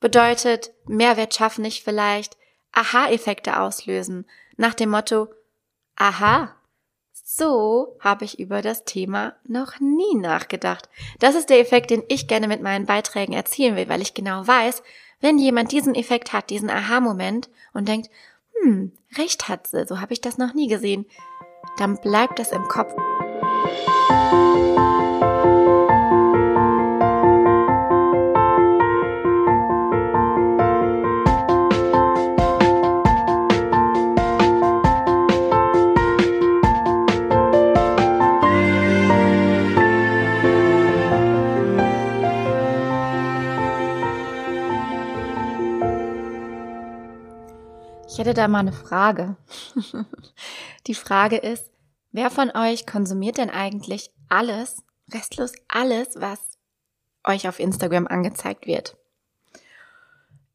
Bedeutet, Mehrwert schaffen nicht vielleicht Aha-Effekte auslösen, nach dem Motto, aha, so habe ich über das Thema noch nie nachgedacht. Das ist der Effekt, den ich gerne mit meinen Beiträgen erzielen will, weil ich genau weiß, wenn jemand diesen Effekt hat, diesen Aha-Moment und denkt, hm, recht hat sie, so habe ich das noch nie gesehen, dann bleibt das im Kopf. Hätte da mal eine Frage. Die Frage ist, wer von euch konsumiert denn eigentlich alles, restlos alles, was euch auf Instagram angezeigt wird?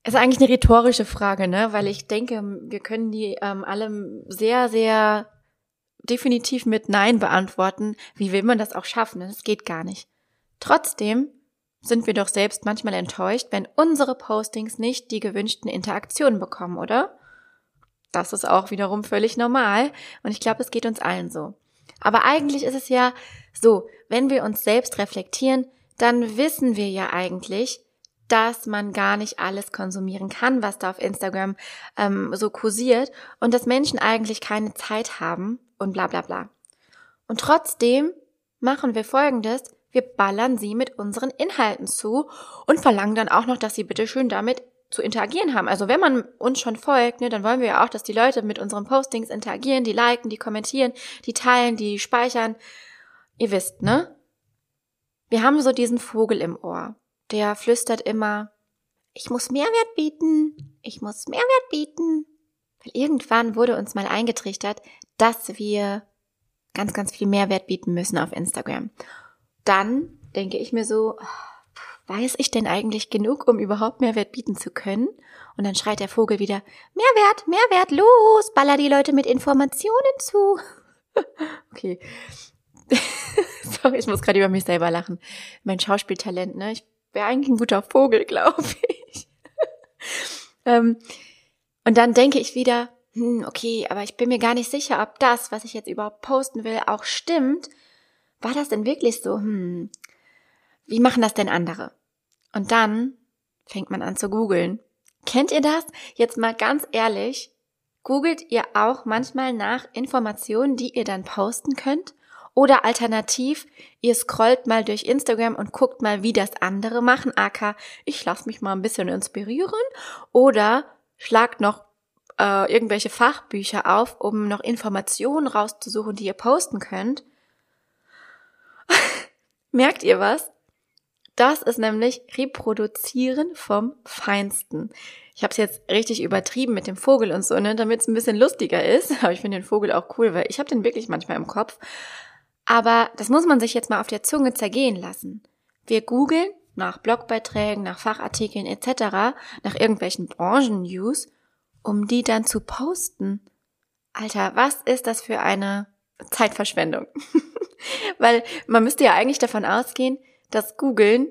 Ist eigentlich eine rhetorische Frage, ne? Weil ich denke, wir können die ähm, alle sehr, sehr definitiv mit Nein beantworten. Wie will man das auch schaffen? Das geht gar nicht. Trotzdem sind wir doch selbst manchmal enttäuscht, wenn unsere Postings nicht die gewünschten Interaktionen bekommen, oder? Das ist auch wiederum völlig normal und ich glaube, es geht uns allen so. Aber eigentlich ist es ja so, wenn wir uns selbst reflektieren, dann wissen wir ja eigentlich, dass man gar nicht alles konsumieren kann, was da auf Instagram ähm, so kursiert und dass Menschen eigentlich keine Zeit haben und bla bla bla. Und trotzdem machen wir Folgendes, wir ballern sie mit unseren Inhalten zu und verlangen dann auch noch, dass sie bitteschön damit zu interagieren haben. Also wenn man uns schon folgt, ne, dann wollen wir ja auch, dass die Leute mit unseren Postings interagieren, die liken, die kommentieren, die teilen, die speichern. Ihr wisst, ne? Wir haben so diesen Vogel im Ohr, der flüstert immer, ich muss Mehrwert bieten, ich muss Mehrwert bieten. Weil irgendwann wurde uns mal eingetrichtert, dass wir ganz, ganz viel Mehrwert bieten müssen auf Instagram. Dann denke ich mir so, weiß ich denn eigentlich genug, um überhaupt Mehrwert bieten zu können? Und dann schreit der Vogel wieder, Mehrwert, Mehrwert, los, baller die Leute mit Informationen zu. okay. Sorry, ich muss gerade über mich selber lachen. Mein Schauspieltalent, ne? Ich wäre eigentlich ein guter Vogel, glaube ich. ähm, und dann denke ich wieder, hm, okay, aber ich bin mir gar nicht sicher, ob das, was ich jetzt überhaupt posten will, auch stimmt. War das denn wirklich so? Hm, wie machen das denn andere? Und dann fängt man an zu googeln. Kennt ihr das? Jetzt mal ganz ehrlich. Googelt ihr auch manchmal nach Informationen, die ihr dann posten könnt? Oder alternativ, ihr scrollt mal durch Instagram und guckt mal, wie das andere machen, aka ich lasse mich mal ein bisschen inspirieren. Oder schlagt noch äh, irgendwelche Fachbücher auf, um noch Informationen rauszusuchen, die ihr posten könnt. Merkt ihr was? Das ist nämlich Reproduzieren vom Feinsten. Ich habe es jetzt richtig übertrieben mit dem Vogel und so, ne, damit es ein bisschen lustiger ist. Aber ich finde den Vogel auch cool, weil ich habe den wirklich manchmal im Kopf. Aber das muss man sich jetzt mal auf der Zunge zergehen lassen. Wir googeln nach Blogbeiträgen, nach Fachartikeln etc., nach irgendwelchen Branchen-News, um die dann zu posten. Alter, was ist das für eine Zeitverschwendung? Weil man müsste ja eigentlich davon ausgehen, dass Googeln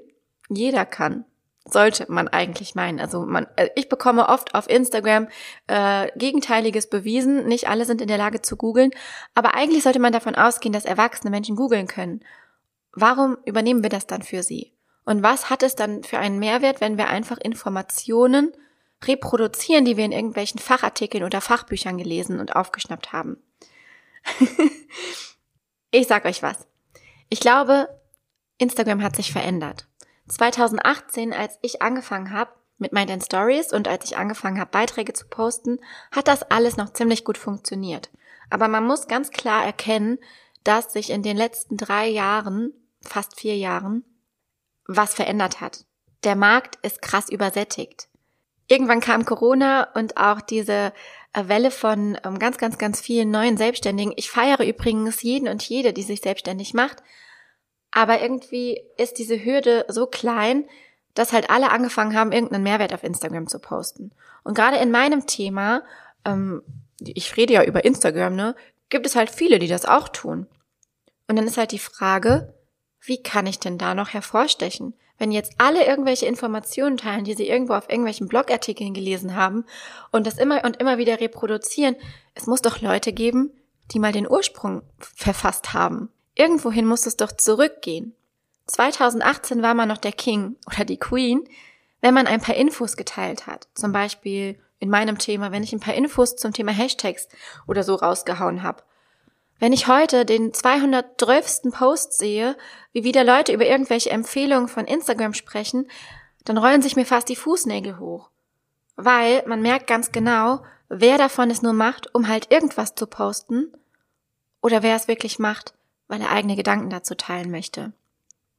jeder kann. Sollte man eigentlich meinen. Also man, äh, ich bekomme oft auf Instagram äh, Gegenteiliges bewiesen. Nicht alle sind in der Lage zu googeln, aber eigentlich sollte man davon ausgehen, dass erwachsene Menschen googeln können. Warum übernehmen wir das dann für sie? Und was hat es dann für einen Mehrwert, wenn wir einfach Informationen reproduzieren, die wir in irgendwelchen Fachartikeln oder Fachbüchern gelesen und aufgeschnappt haben? ich sag euch was. Ich glaube, Instagram hat sich verändert. 2018, als ich angefangen habe mit meinen Stories und als ich angefangen habe, Beiträge zu posten, hat das alles noch ziemlich gut funktioniert. Aber man muss ganz klar erkennen, dass sich in den letzten drei Jahren, fast vier Jahren, was verändert hat. Der Markt ist krass übersättigt. Irgendwann kam Corona und auch diese äh, Welle von ähm, ganz, ganz, ganz vielen neuen Selbstständigen. Ich feiere übrigens jeden und jede, die sich selbstständig macht, aber irgendwie ist diese Hürde so klein, dass halt alle angefangen haben, irgendeinen Mehrwert auf Instagram zu posten. Und gerade in meinem Thema, ähm, ich rede ja über Instagram, ne, gibt es halt viele, die das auch tun. Und dann ist halt die Frage, wie kann ich denn da noch hervorstechen? Wenn jetzt alle irgendwelche Informationen teilen, die sie irgendwo auf irgendwelchen Blogartikeln gelesen haben und das immer und immer wieder reproduzieren, es muss doch Leute geben, die mal den Ursprung verfasst haben. Irgendwohin muss es doch zurückgehen. 2018 war man noch der King oder die Queen, wenn man ein paar Infos geteilt hat. Zum Beispiel in meinem Thema, wenn ich ein paar Infos zum Thema Hashtags oder so rausgehauen habe. Wenn ich heute den 212. Post sehe, wie wieder Leute über irgendwelche Empfehlungen von Instagram sprechen, dann rollen sich mir fast die Fußnägel hoch. Weil man merkt ganz genau, wer davon es nur macht, um halt irgendwas zu posten oder wer es wirklich macht, weil er eigene Gedanken dazu teilen möchte.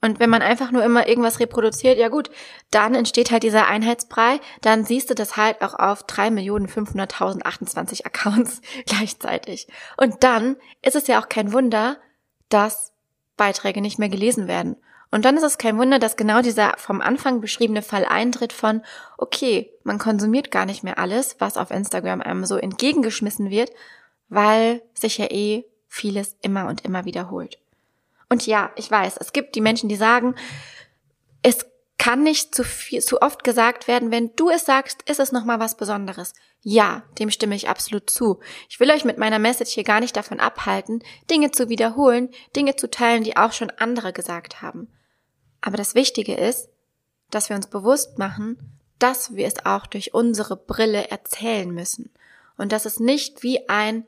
Und wenn man einfach nur immer irgendwas reproduziert, ja gut, dann entsteht halt dieser Einheitsbrei, dann siehst du das halt auch auf 3.500.028 Accounts gleichzeitig. Und dann ist es ja auch kein Wunder, dass Beiträge nicht mehr gelesen werden. Und dann ist es kein Wunder, dass genau dieser vom Anfang beschriebene Fall eintritt von, okay, man konsumiert gar nicht mehr alles, was auf Instagram einem so entgegengeschmissen wird, weil sich ja eh vieles immer und immer wiederholt. Und ja, ich weiß, es gibt die Menschen, die sagen, es kann nicht zu viel, zu oft gesagt werden, wenn du es sagst, ist es nochmal was Besonderes. Ja, dem stimme ich absolut zu. Ich will euch mit meiner Message hier gar nicht davon abhalten, Dinge zu wiederholen, Dinge zu teilen, die auch schon andere gesagt haben. Aber das Wichtige ist, dass wir uns bewusst machen, dass wir es auch durch unsere Brille erzählen müssen. Und dass es nicht wie ein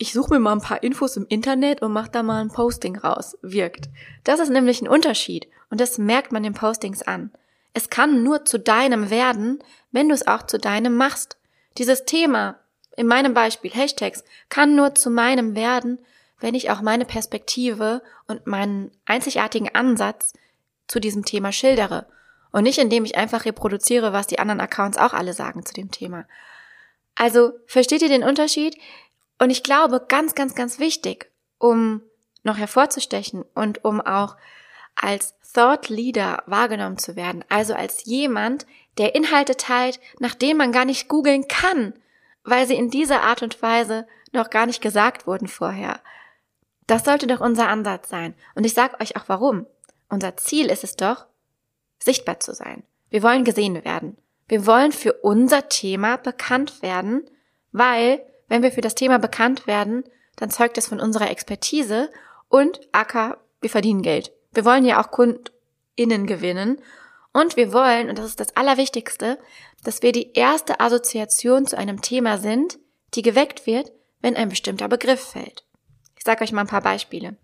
ich suche mir mal ein paar Infos im Internet und mache da mal ein Posting raus, wirkt. Das ist nämlich ein Unterschied und das merkt man den Postings an. Es kann nur zu deinem werden, wenn du es auch zu deinem machst. Dieses Thema, in meinem Beispiel Hashtags, kann nur zu meinem werden, wenn ich auch meine Perspektive und meinen einzigartigen Ansatz zu diesem Thema schildere. Und nicht indem ich einfach reproduziere, was die anderen Accounts auch alle sagen zu dem Thema. Also, versteht ihr den Unterschied? Und ich glaube, ganz, ganz, ganz wichtig, um noch hervorzustechen und um auch als Thought Leader wahrgenommen zu werden, also als jemand, der Inhalte teilt, nach denen man gar nicht googeln kann, weil sie in dieser Art und Weise noch gar nicht gesagt wurden vorher. Das sollte doch unser Ansatz sein. Und ich sage euch auch warum. Unser Ziel ist es doch, sichtbar zu sein. Wir wollen gesehen werden. Wir wollen für unser Thema bekannt werden, weil wenn wir für das Thema bekannt werden, dann zeugt es von unserer Expertise und Acker, wir verdienen Geld. Wir wollen ja auch KundInnen gewinnen und wir wollen, und das ist das Allerwichtigste, dass wir die erste Assoziation zu einem Thema sind, die geweckt wird, wenn ein bestimmter Begriff fällt. Ich sage euch mal ein paar Beispiele.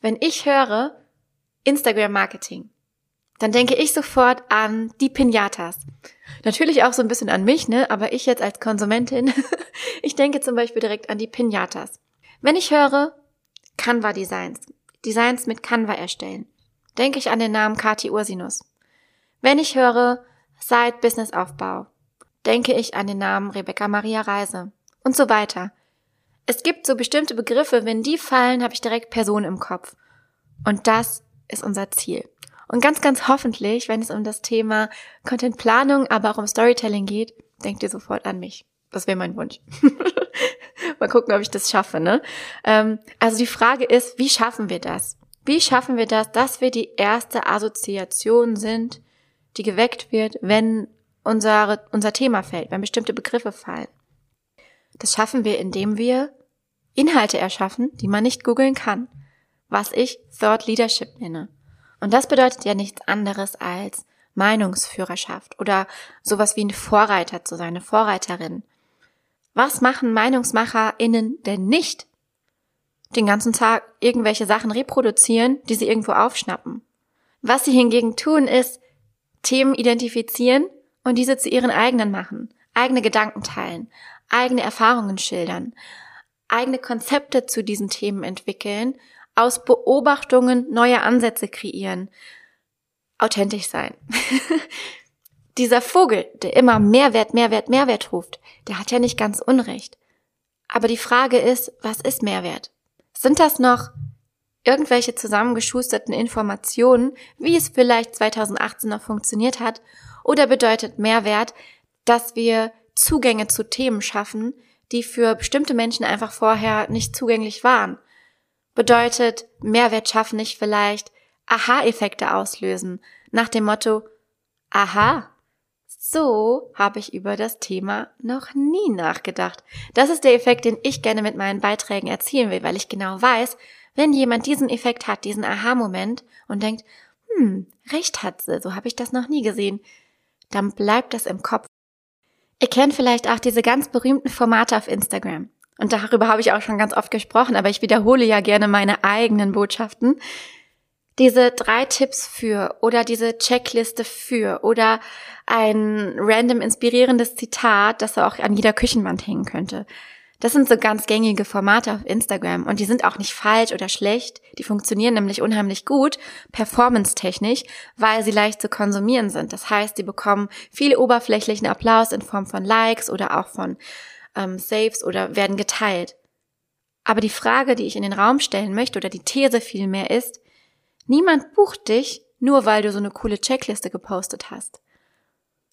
Wenn ich höre Instagram Marketing, dann denke ich sofort an die Pinatas. Natürlich auch so ein bisschen an mich, ne? Aber ich jetzt als Konsumentin, ich denke zum Beispiel direkt an die Pinatas. Wenn ich höre Canva Designs, Designs mit Canva erstellen, denke ich an den Namen Kati Ursinus. Wenn ich höre Side Business Aufbau, denke ich an den Namen Rebecca Maria Reise und so weiter. Es gibt so bestimmte Begriffe, wenn die fallen, habe ich direkt Personen im Kopf. Und das ist unser Ziel. Und ganz, ganz hoffentlich, wenn es um das Thema Contentplanung, aber auch um Storytelling geht, denkt ihr sofort an mich. Das wäre mein Wunsch. Mal gucken, ob ich das schaffe, ne? Ähm, also die Frage ist, wie schaffen wir das? Wie schaffen wir das, dass wir die erste Assoziation sind, die geweckt wird, wenn unsere, unser Thema fällt, wenn bestimmte Begriffe fallen? Das schaffen wir, indem wir Inhalte erschaffen, die man nicht googeln kann, was ich Thought Leadership nenne. Und das bedeutet ja nichts anderes als Meinungsführerschaft oder sowas wie ein Vorreiter zu sein, eine Vorreiterin. Was machen MeinungsmacherInnen denn nicht? Den ganzen Tag irgendwelche Sachen reproduzieren, die sie irgendwo aufschnappen. Was sie hingegen tun, ist Themen identifizieren und diese zu ihren eigenen machen, eigene Gedanken teilen, eigene Erfahrungen schildern, eigene Konzepte zu diesen Themen entwickeln aus Beobachtungen neue Ansätze kreieren, authentisch sein. Dieser Vogel, der immer Mehrwert, Mehrwert, Mehrwert ruft, der hat ja nicht ganz Unrecht. Aber die Frage ist, was ist Mehrwert? Sind das noch irgendwelche zusammengeschusterten Informationen, wie es vielleicht 2018 noch funktioniert hat? Oder bedeutet Mehrwert, dass wir Zugänge zu Themen schaffen, die für bestimmte Menschen einfach vorher nicht zugänglich waren? Bedeutet Mehrwert schaffen nicht vielleicht Aha-Effekte auslösen, nach dem Motto, aha, so habe ich über das Thema noch nie nachgedacht. Das ist der Effekt, den ich gerne mit meinen Beiträgen erzielen will, weil ich genau weiß, wenn jemand diesen Effekt hat, diesen Aha-Moment und denkt, hm, recht hat sie, so habe ich das noch nie gesehen, dann bleibt das im Kopf. Ihr kennt vielleicht auch diese ganz berühmten Formate auf Instagram. Und darüber habe ich auch schon ganz oft gesprochen, aber ich wiederhole ja gerne meine eigenen Botschaften. Diese drei Tipps für oder diese Checkliste für oder ein random inspirierendes Zitat, das auch an jeder Küchenwand hängen könnte. Das sind so ganz gängige Formate auf Instagram und die sind auch nicht falsch oder schlecht. Die funktionieren nämlich unheimlich gut, performance-technisch, weil sie leicht zu konsumieren sind. Das heißt, sie bekommen viel oberflächlichen Applaus in Form von Likes oder auch von ähm, Saves oder werden geteilt. Aber die Frage, die ich in den Raum stellen möchte oder die These vielmehr ist, niemand bucht dich nur weil du so eine coole Checkliste gepostet hast.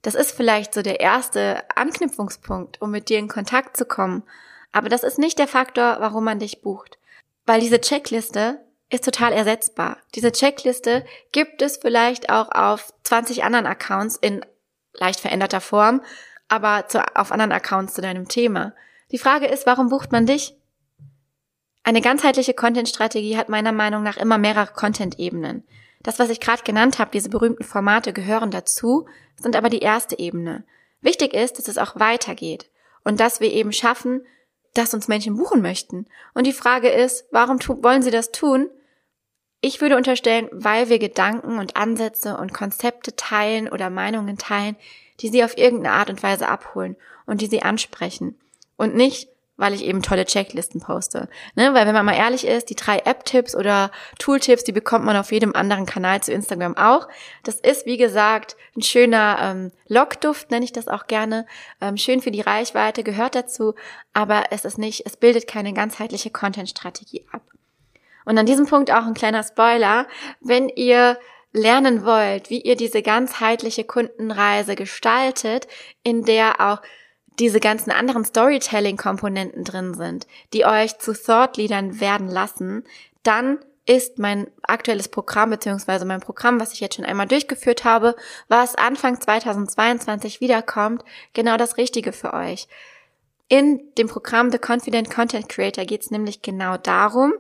Das ist vielleicht so der erste Anknüpfungspunkt, um mit dir in Kontakt zu kommen. Aber das ist nicht der Faktor, warum man dich bucht. Weil diese Checkliste ist total ersetzbar. Diese Checkliste gibt es vielleicht auch auf 20 anderen Accounts in leicht veränderter Form aber zu, auf anderen Accounts zu deinem Thema. Die Frage ist, warum bucht man dich? Eine ganzheitliche Content-Strategie hat meiner Meinung nach immer mehrere Content-Ebenen. Das, was ich gerade genannt habe, diese berühmten Formate gehören dazu, sind aber die erste Ebene. Wichtig ist, dass es auch weitergeht und dass wir eben schaffen, dass uns Menschen buchen möchten. Und die Frage ist, warum wollen sie das tun? Ich würde unterstellen, weil wir Gedanken und Ansätze und Konzepte teilen oder Meinungen teilen, die sie auf irgendeine Art und Weise abholen und die sie ansprechen. Und nicht, weil ich eben tolle Checklisten poste. Ne? Weil wenn man mal ehrlich ist, die drei App-Tipps oder Tool-Tipps, die bekommt man auf jedem anderen Kanal zu Instagram auch. Das ist, wie gesagt, ein schöner ähm, Lockduft, nenne ich das auch gerne. Ähm, schön für die Reichweite, gehört dazu, aber es ist nicht, es bildet keine ganzheitliche Content-Strategie ab. Und an diesem Punkt auch ein kleiner Spoiler. Wenn ihr lernen wollt, wie ihr diese ganzheitliche Kundenreise gestaltet, in der auch diese ganzen anderen Storytelling-Komponenten drin sind, die euch zu Thought-Leadern werden lassen, dann ist mein aktuelles Programm beziehungsweise mein Programm, was ich jetzt schon einmal durchgeführt habe, was Anfang 2022 wiederkommt, genau das Richtige für euch. In dem Programm The Confident Content Creator geht es nämlich genau darum,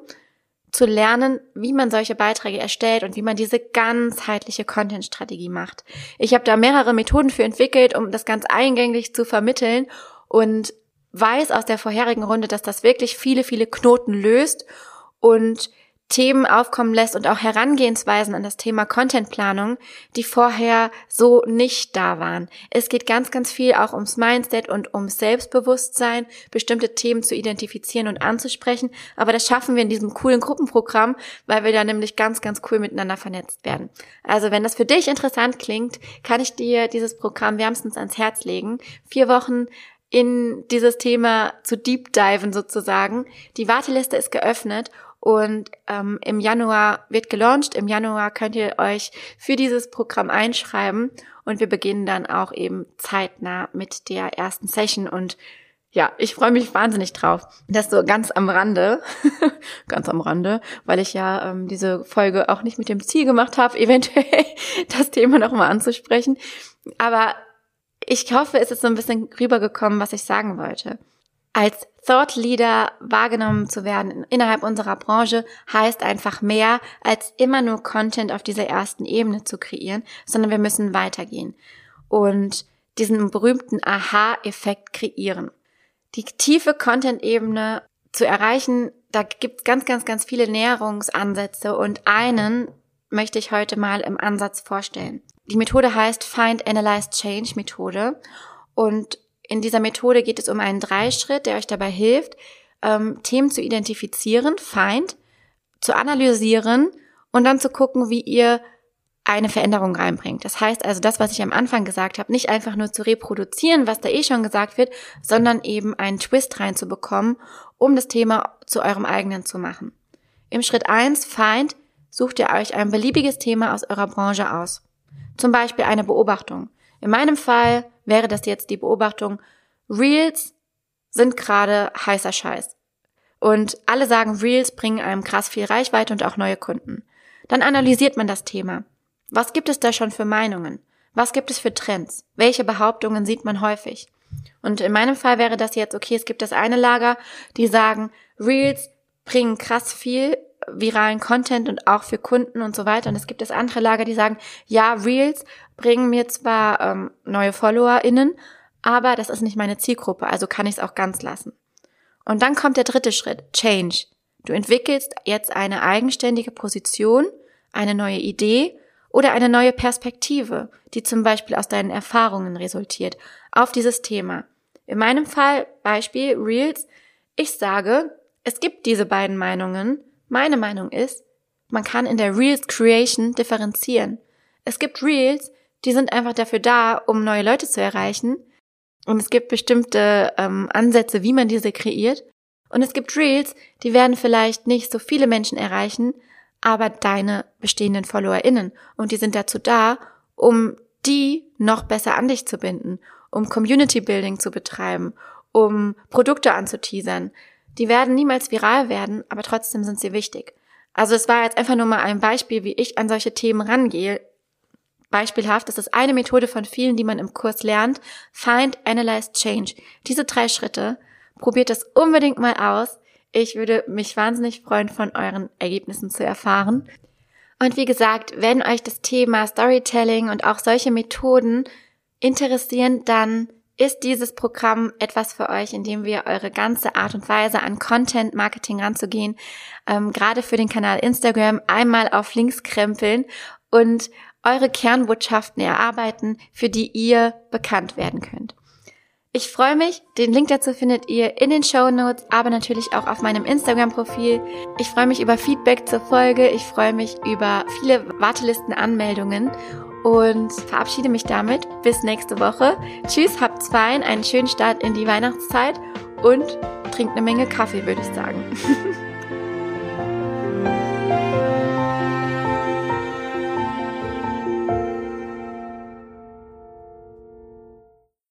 zu lernen, wie man solche Beiträge erstellt und wie man diese ganzheitliche Content-Strategie macht. Ich habe da mehrere Methoden für entwickelt, um das ganz eingänglich zu vermitteln und weiß aus der vorherigen Runde, dass das wirklich viele, viele Knoten löst und Themen aufkommen lässt und auch Herangehensweisen an das Thema Contentplanung, die vorher so nicht da waren. Es geht ganz, ganz viel auch ums Mindset und ums Selbstbewusstsein, bestimmte Themen zu identifizieren und anzusprechen. Aber das schaffen wir in diesem coolen Gruppenprogramm, weil wir da nämlich ganz, ganz cool miteinander vernetzt werden. Also wenn das für dich interessant klingt, kann ich dir dieses Programm wärmstens ans Herz legen. Vier Wochen in dieses Thema zu deep diven sozusagen. Die Warteliste ist geöffnet und ähm, im Januar wird gelauncht. Im Januar könnt ihr euch für dieses Programm einschreiben und wir beginnen dann auch eben zeitnah mit der ersten Session und ja, ich freue mich wahnsinnig drauf. Das so ganz am Rande, ganz am Rande, weil ich ja ähm, diese Folge auch nicht mit dem Ziel gemacht habe, eventuell das Thema nochmal anzusprechen. Aber ich hoffe, es ist so ein bisschen rübergekommen, was ich sagen wollte. Als Thought Leader wahrgenommen zu werden innerhalb unserer Branche heißt einfach mehr, als immer nur Content auf dieser ersten Ebene zu kreieren, sondern wir müssen weitergehen und diesen berühmten Aha-Effekt kreieren. Die tiefe Content-Ebene zu erreichen, da gibt's ganz, ganz, ganz viele Näherungsansätze und einen möchte ich heute mal im Ansatz vorstellen. Die Methode heißt Find, Analyze, Change Methode und in dieser Methode geht es um einen Dreischritt, der euch dabei hilft, ähm, Themen zu identifizieren, Feind, zu analysieren und dann zu gucken, wie ihr eine Veränderung reinbringt. Das heißt also, das, was ich am Anfang gesagt habe, nicht einfach nur zu reproduzieren, was da eh schon gesagt wird, sondern eben einen Twist reinzubekommen, um das Thema zu eurem eigenen zu machen. Im Schritt eins Feind, sucht ihr euch ein beliebiges Thema aus eurer Branche aus. Zum Beispiel eine Beobachtung. In meinem Fall wäre das jetzt die Beobachtung, Reels sind gerade heißer Scheiß. Und alle sagen, Reels bringen einem krass viel Reichweite und auch neue Kunden. Dann analysiert man das Thema. Was gibt es da schon für Meinungen? Was gibt es für Trends? Welche Behauptungen sieht man häufig? Und in meinem Fall wäre das jetzt, okay, es gibt das eine Lager, die sagen, Reels bringen krass viel viralen Content und auch für Kunden und so weiter. Und es gibt das andere Lager, die sagen, ja, Reels bringen mir zwar ähm, neue FollowerInnen, aber das ist nicht meine Zielgruppe, also kann ich es auch ganz lassen. Und dann kommt der dritte Schritt, Change. Du entwickelst jetzt eine eigenständige Position, eine neue Idee oder eine neue Perspektive, die zum Beispiel aus deinen Erfahrungen resultiert, auf dieses Thema. In meinem Fall, Beispiel Reels, ich sage, es gibt diese beiden Meinungen. Meine Meinung ist, man kann in der Reels Creation differenzieren. Es gibt Reels, die sind einfach dafür da, um neue Leute zu erreichen. Und es gibt bestimmte ähm, Ansätze, wie man diese kreiert. Und es gibt Reels, die werden vielleicht nicht so viele Menschen erreichen, aber deine bestehenden FollowerInnen. Und die sind dazu da, um die noch besser an dich zu binden, um Community Building zu betreiben, um Produkte anzuteasern. Die werden niemals viral werden, aber trotzdem sind sie wichtig. Also es war jetzt einfach nur mal ein Beispiel, wie ich an solche Themen rangehe. Beispielhaft, das ist eine Methode von vielen, die man im Kurs lernt. Find, Analyze, Change. Diese drei Schritte. Probiert das unbedingt mal aus. Ich würde mich wahnsinnig freuen, von euren Ergebnissen zu erfahren. Und wie gesagt, wenn euch das Thema Storytelling und auch solche Methoden interessieren, dann ist dieses Programm etwas für euch, in dem wir eure ganze Art und Weise an Content Marketing ranzugehen, ähm, gerade für den Kanal Instagram einmal auf links krempeln und eure Kernbotschaften erarbeiten, für die ihr bekannt werden könnt. Ich freue mich. Den Link dazu findet ihr in den Show Notes, aber natürlich auch auf meinem Instagram-Profil. Ich freue mich über Feedback zur Folge. Ich freue mich über viele Wartelistenanmeldungen und verabschiede mich damit. Bis nächste Woche. Tschüss, habt's fein, einen schönen Start in die Weihnachtszeit und trinkt eine Menge Kaffee, würde ich sagen.